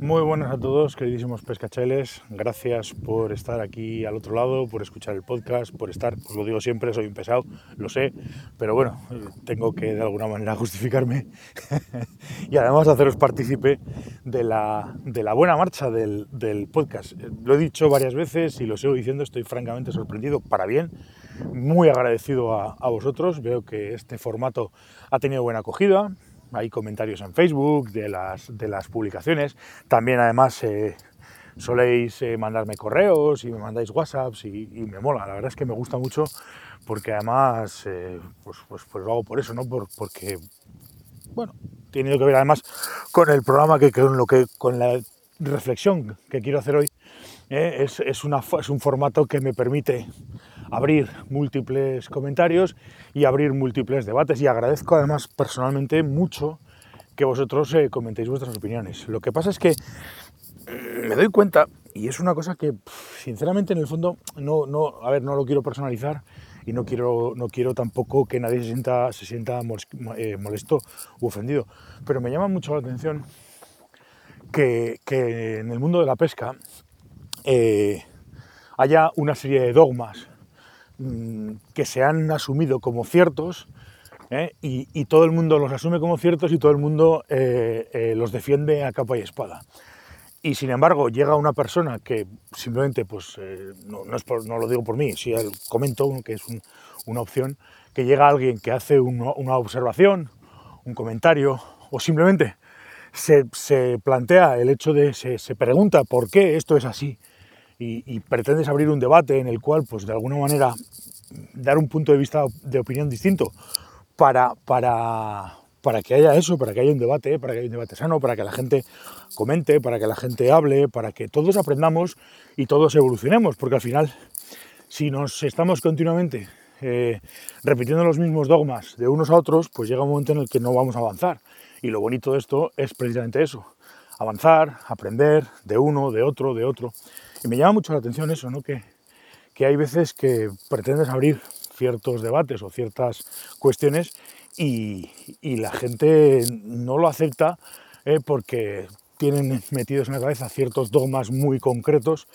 Muy buenas a todos, queridísimos pescacheles. Gracias por estar aquí al otro lado, por escuchar el podcast, por estar, os lo digo siempre, soy un pesado, lo sé, pero bueno, tengo que de alguna manera justificarme y además haceros partícipe de la, de la buena marcha del, del, podcast. Lo he dicho varias veces y lo sigo diciendo, estoy francamente sorprendido, para bien, muy agradecido a, a vosotros. Veo que este formato ha tenido buena acogida, hay comentarios en Facebook de las, de las publicaciones. También además eh, soléis eh, mandarme correos y me mandáis WhatsApps y, me mola. La verdad es que me gusta mucho porque además eh, pues, pues, pues, lo hago por eso, ¿no? Por, porque, bueno, tiene que ver además con el programa que con lo que con la reflexión que quiero hacer hoy. Es, es, una, es un formato que me permite abrir múltiples comentarios y abrir múltiples debates. Y agradezco además personalmente mucho que vosotros eh, comentéis vuestras opiniones. Lo que pasa es que mm, me doy cuenta, y es una cosa que sinceramente en el fondo no, no, a ver, no lo quiero personalizar y no quiero, no quiero tampoco que nadie se sienta, se sienta eh, molesto u ofendido, pero me llama mucho la atención que, que en el mundo de la pesca eh, haya una serie de dogmas que se han asumido como ciertos ¿eh? y, todo el mundo los asume como ciertos y todo el mundo eh, eh, los defiende a capa y espada. Y sin embargo llega una persona que simplemente, pues no, no, lo digo por mí, si comento que es una opción, que llega alguien que hace una observación, un comentario o simplemente se, se, plantea el hecho de, se, se pregunta por qué esto es así y, pretendes abrir un debate en el cual, pues de alguna manera, dar un punto de vista de opinión distinto para, para, para que haya eso, para que haya un debate, para que haya un debate sano, para que la gente comente, para que la gente hable, para que todos aprendamos y todos evolucionemos, porque al final, si nos estamos continuamente eh, repitiendo los mismos dogmas de unos a otros, pues llega un momento en el que no vamos a avanzar. Y lo bonito de esto es precisamente eso, avanzar, aprender de uno, de otro, de otro. Y me llama mucho la atención eso, ¿no? que, que hay veces que pretendes abrir ciertos debates o ciertas cuestiones y, y la gente no lo acepta eh, porque tienen metidos en la cabeza ciertos dogmas muy concretos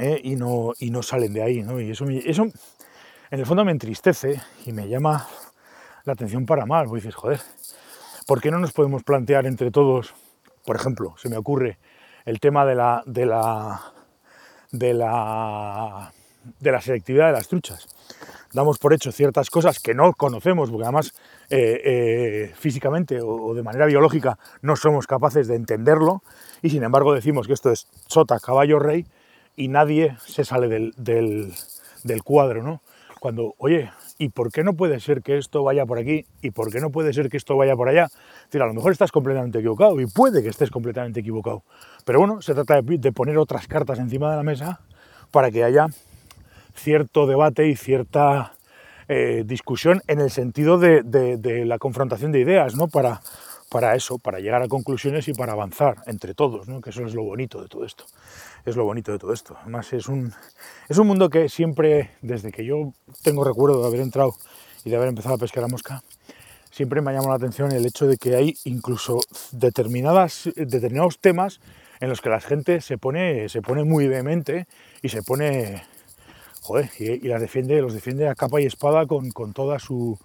eh, y, no, y no salen de ahí. ¿no? Y eso, eso en el fondo me entristece y me llama la atención para mal. Porque dices, joder, ¿por qué no nos podemos plantear entre todos, por ejemplo, se me ocurre el tema de la, de la de la, de la selectividad de las truchas. Damos por hecho ciertas cosas que no conocemos, porque además eh, eh, físicamente o, de manera biológica no somos capaces de entenderlo, y sin embargo decimos que esto es sota, caballo, rey, y nadie se sale del, del, del cuadro, ¿no? Cuando, oye, ¿y por qué no puede ser que esto vaya por aquí? ¿Y por qué no puede ser que esto vaya por allá? Es a lo mejor estás completamente equivocado y puede que estés completamente equivocado. Pero bueno, se trata de, poner otras cartas encima de la mesa para que haya cierto debate y cierta eh, discusión en el sentido de, la confrontación de ideas, ¿no? Para, para eso, para llegar a conclusiones y para avanzar entre todos, ¿no? que eso es lo bonito de todo esto. Es lo bonito de todo esto. Además, es un, es un mundo que siempre, desde que yo tengo recuerdo de haber entrado y de haber empezado a pescar a mosca, siempre me ha llamado la atención el hecho de que hay incluso determinadas, determinados temas en los que la gente se pone, se pone muy vehemente y se pone, joder, y, las defiende, los defiende a capa y espada con, con toda su,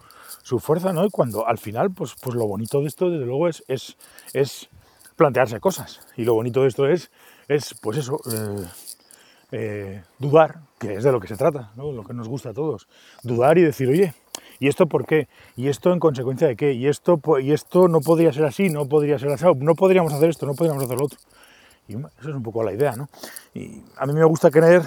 su, fuerza, ¿no? Y cuando al final, pues, pues lo bonito de esto, desde luego, es, es, es plantearse cosas. Y lo bonito de esto es, es pues eso, eh, eh, dudar, que es de lo que se trata, ¿no? lo que nos gusta a todos. Dudar y decir, oye, ¿y esto por qué? ¿Y esto en consecuencia de qué? ¿Y esto, y esto no podría ser así? ¿No podría ser así? ¿No podríamos hacer esto? ¿No podríamos hacer lo otro? Y eso es un poco la idea, ¿no? Y a mí me gusta creer,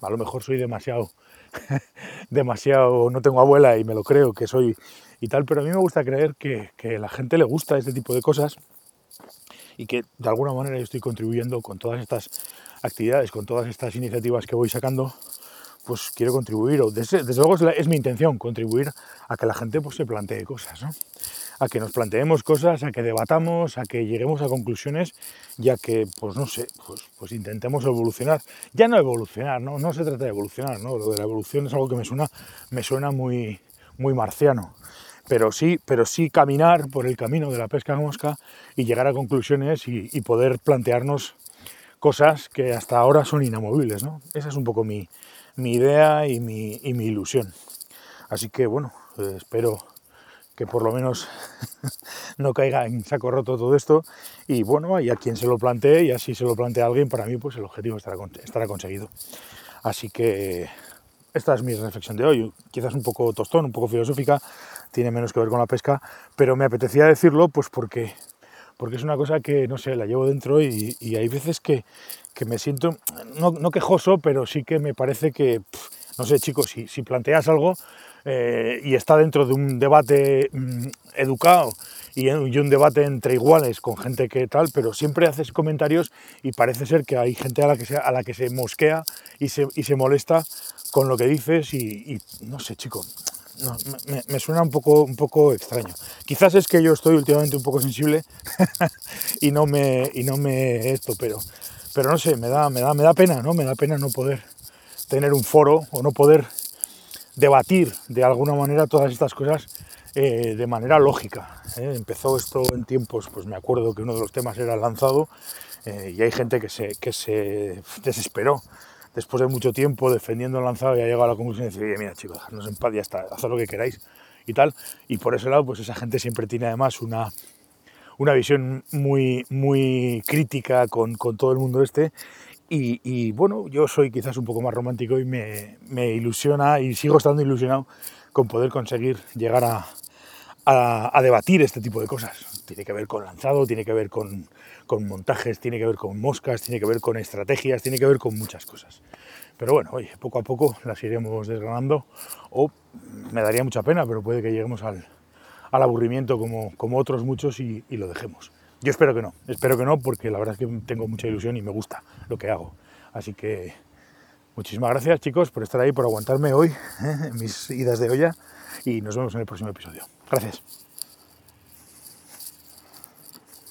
a lo mejor soy demasiado, demasiado, no tengo abuela y me lo creo que soy y tal, pero a mí me gusta creer que, que a la gente le gusta este tipo de cosas y que de alguna manera yo estoy contribuyendo con todas estas actividades, con todas estas iniciativas que voy sacando, pues quiero contribuir, o desde, luego es, mi intención, contribuir a que la gente pues, se plantee cosas, ¿no? A que nos planteemos cosas, a que debatamos, a que lleguemos a conclusiones ya que, pues no sé, pues, pues intentemos evolucionar. Ya no evolucionar, ¿no? no se trata de evolucionar, ¿no? lo de la evolución es algo que me suena, me suena muy, muy marciano. pero sí, pero sí caminar por el camino de la pesca mosca y llegar a conclusiones y, poder plantearnos cosas que hasta ahora son inamovibles. ¿no? Esa es un poco mi, idea y mi, y mi, ilusión. Así que bueno, eh, espero que por lo menos no caiga en saco roto todo esto y bueno, y a quien se lo plantee y así se lo plantea alguien, para mí pues el objetivo estará, estará conseguido. Así que esta es mi reflexión de hoy, quizás un poco tostón, un poco filosófica, tiene menos que ver con la pesca, pero me apetecía decirlo pues porque, porque es una cosa que, no sé, la llevo dentro y, hay veces que, me siento, no, quejoso, pero sí que me parece que, no sé chicos, si, si planteas algo eh, y está dentro de un debate mm, educado y, un debate entre iguales con gente que tal, pero siempre haces comentarios y parece ser que hay gente a la que se, mosquea y se, y molesta con lo que dices y, no sé, chico, me, suena un poco, un poco extraño. Quizás es que yo estoy últimamente un poco sensible y no me, y no me esto, pero, pero no sé, me me da, me da pena, ¿no? Me da pena no poder tener un foro o no poder debatir de alguna manera todas estas cosas eh, de manera lógica. ¿eh? Empezó esto en tiempos, pues me acuerdo que uno de los temas era el lanzado eh, y hay gente que se, que se desesperó después de mucho tiempo defendiendo el lanzado y ha llegado a la conclusión de decir, oye, mira chicos, no en paz, ya está, haz lo que queráis y tal. Y por ese lado, pues esa gente siempre tiene además una, una visión muy, muy crítica con, con todo el mundo este. Y, bueno, yo soy quizás un poco más romántico y me, ilusiona y sigo estando ilusionado con poder conseguir llegar a, a, debatir este tipo de cosas. Tiene que ver con lanzado, tiene que ver con, con, montajes, tiene que ver con moscas, tiene que ver con estrategias, tiene que ver con muchas cosas. Pero bueno, poco a poco las iremos desgranando o me daría mucha pena, pero puede que lleguemos al, al aburrimiento como, como, otros muchos y, lo dejemos. Yo espero que no, espero que no porque la verdad es que tengo mucha ilusión y me gusta lo que hago. Así que muchísimas gracias chicos por estar ahí, por aguantarme hoy, en mis idas de olla y nos vemos en el próximo episodio. Gracias.